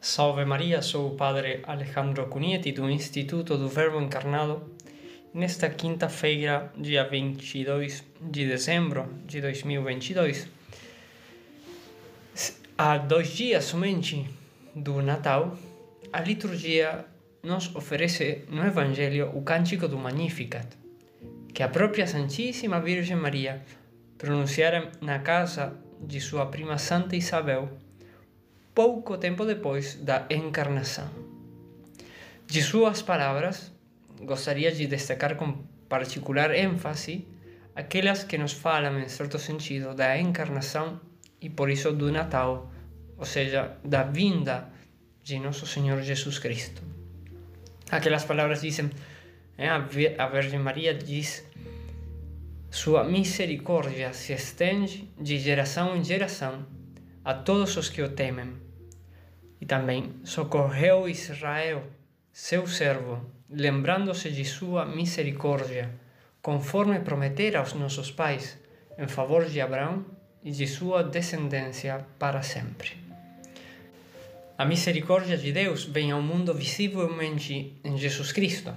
Salve Maria, sou o Padre Alejandro Cunieti do Instituto do Verbo Encarnado. Nesta quinta-feira, dia 22 de dezembro de 2022, há dois dias somente do Natal, a liturgia nos oferece no Evangelho o cântico do Magnificat, que a própria Santíssima Virgem Maria pronunciara na casa de sua prima Santa Isabel pouco tempo depois da encarnação. De suas palavras, gostaria de destacar com particular ênfase aquelas que nos falam, em certo sentido, da encarnação e por isso do Natal, ou seja, da vinda de nosso Senhor Jesus Cristo. Aquelas palavras dizem, é, a Virgem Maria diz, sua misericórdia se estende de geração em geração a todos os que o temem e também socorreu Israel, seu servo, lembrando-se de sua misericórdia, conforme prometera aos nossos pais, em favor de Abraão e de sua descendência para sempre. A misericórdia de Deus vem ao mundo visivelmente em Jesus Cristo.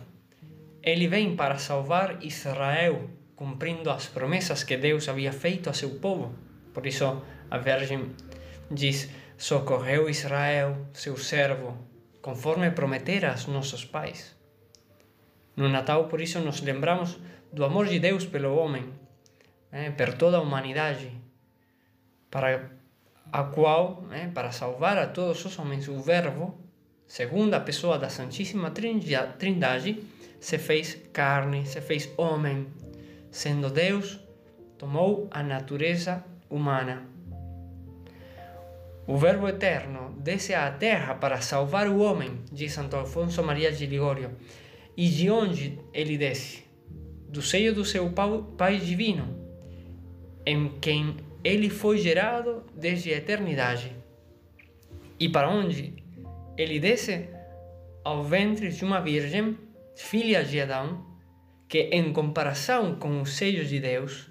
Ele vem para salvar Israel, cumprindo as promessas que Deus havia feito a seu povo. Por isso, a Virgem diz: socorreu Israel, seu servo, conforme prometera aos nossos pais. No Natal, por isso, nos lembramos do amor de Deus pelo homem, né, per toda a humanidade, para a qual, né, para salvar a todos os homens, o Verbo, segunda pessoa da Santíssima Trindade, se fez carne, se fez homem, sendo Deus, tomou a natureza humana o Verbo Eterno desce à terra para salvar o homem, diz Santo Alfonso Maria de Ligório. E de onde ele desce? Do seio do seu Pai Divino, em quem ele foi gerado desde a eternidade. E para onde ele desce? Ao ventre de uma virgem, filha de Adão, que, em comparação com os seios de Deus,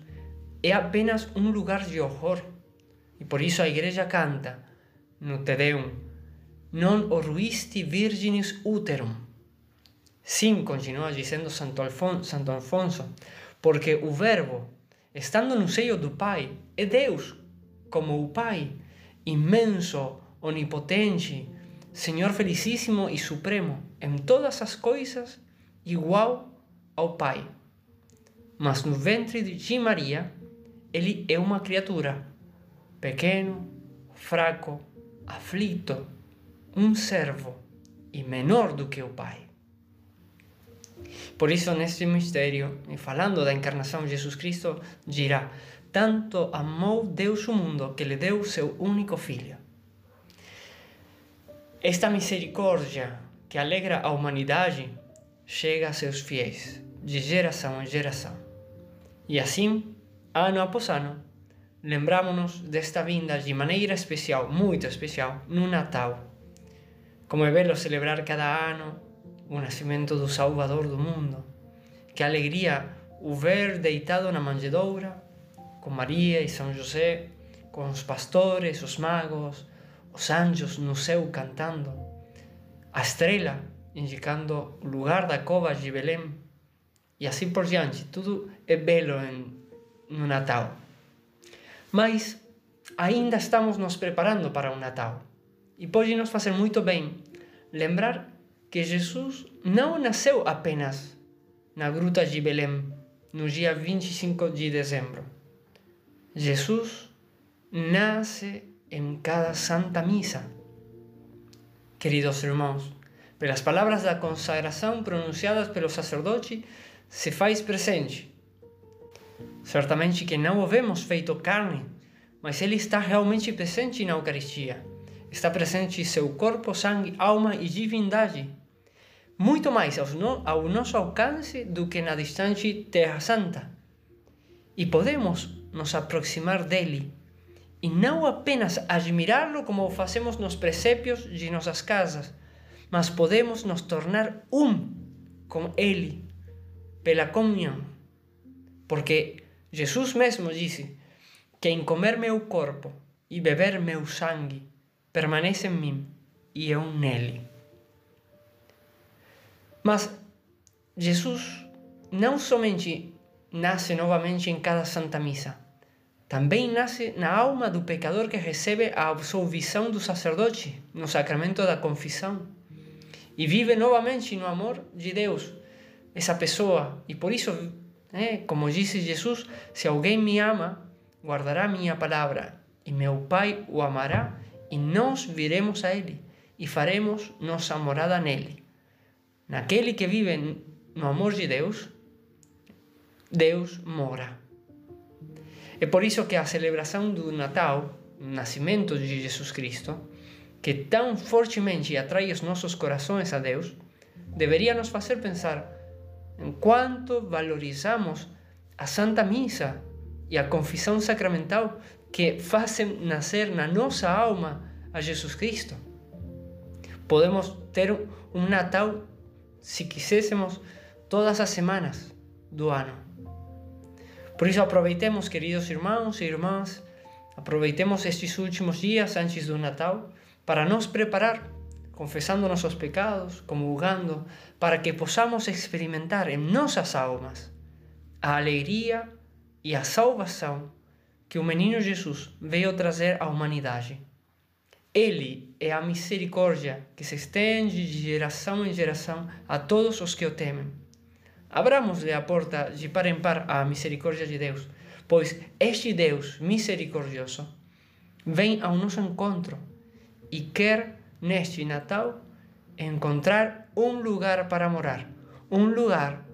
é apenas um lugar de horror e por isso a igreja canta no Te Deum, non oruisti virginis uterum. Sim, continua dizendo Santo Alfonso, Santo Alfonso, porque o Verbo, estando no seio do Pai, é Deus, como o Pai, imenso, onipotente, Senhor felicíssimo e supremo, em todas as coisas, igual ao Pai. Mas no ventre de Maria, ele é uma criatura pequeno, fraco, aflito, um servo e menor do que o Pai. Por isso, neste mistério, e falando da encarnação de Jesus Cristo, dirá: Tanto amou Deus o mundo que lhe deu seu único filho. Esta misericórdia que alegra a humanidade chega a seus fiéis, de geração em geração. E assim, ano após ano, lembramos-nos desta vinda de maneira especial, muito especial, no Natal. Como é belo celebrar cada ano o nascimento do Salvador do mundo. Que alegria o ver deitado na manjedoura, com Maria e São José, com os pastores, os magos, os anjos no céu cantando, a estrela indicando o lugar da cova de Belém, e assim por diante. Tudo é belo no Natal. Mas ainda estamos nos preparando para o Natal. E pode nos fazer muito bem lembrar que Jesus não nasceu apenas na gruta de Belém no dia 25 de dezembro. Jesus nasce em cada Santa Missa. Queridos irmãos, pelas palavras da consagração pronunciadas pelo sacerdote, se faz presente Certamente que não o vemos feito carne, mas ele está realmente presente na Eucaristia. Está presente seu corpo, sangue, alma e divindade. Muito mais ao, no, ao nosso alcance do que na distante Terra Santa. E podemos nos aproximar dele e não apenas admirá-lo como fazemos nos presépios de nossas casas, mas podemos nos tornar um com ele pela comunhão. Porque Jesus mesmo disse: Quem comer meu corpo e beber meu sangue permanece em mim, e eu nele. Mas Jesus não somente nasce novamente em cada Santa Missa, também nasce na alma do pecador que recebe a absolvição do sacerdote no sacramento da confissão e vive novamente no amor de Deus, essa pessoa. E por isso, né, como disse Jesus, se alguém me ama, guardará minha palavra, e meu Pai o amará, e nós viremos a ele, e faremos nossa morada nele. Naquele que vive no amor de Deus, Deus mora. É por isso que a celebração do Natal, o nascimento de Jesus Cristo, que tão fortemente atrai os nossos corações a Deus, deveria nos fazer pensar em quanto valorizamos a Santa Missa e a confissão sacramental que fazem nascer na nossa alma a Jesus Cristo. Podemos ter um Natal, se quiséssemos, todas as semanas do ano. Por isso, aproveitemos, queridos irmãos e irmãs, aproveitemos estes últimos dias antes do Natal para nos preparar, confessando nossos pecados, comulgando, para que possamos experimentar em nossas almas a alegria e a salvação que o menino Jesus veio trazer à humanidade. Ele é a misericórdia que se estende de geração em geração a todos os que o temem. Abramos-lhe a porta de par em par à misericórdia de Deus, pois este Deus misericordioso vem ao nosso encontro e quer neste Natal encontrar um lugar para morar, um lugar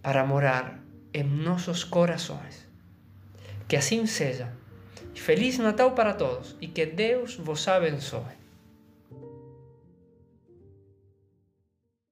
para morar em nossos corações. Que assim seja. Feliz Natal para todos e que Deus vos abençoe.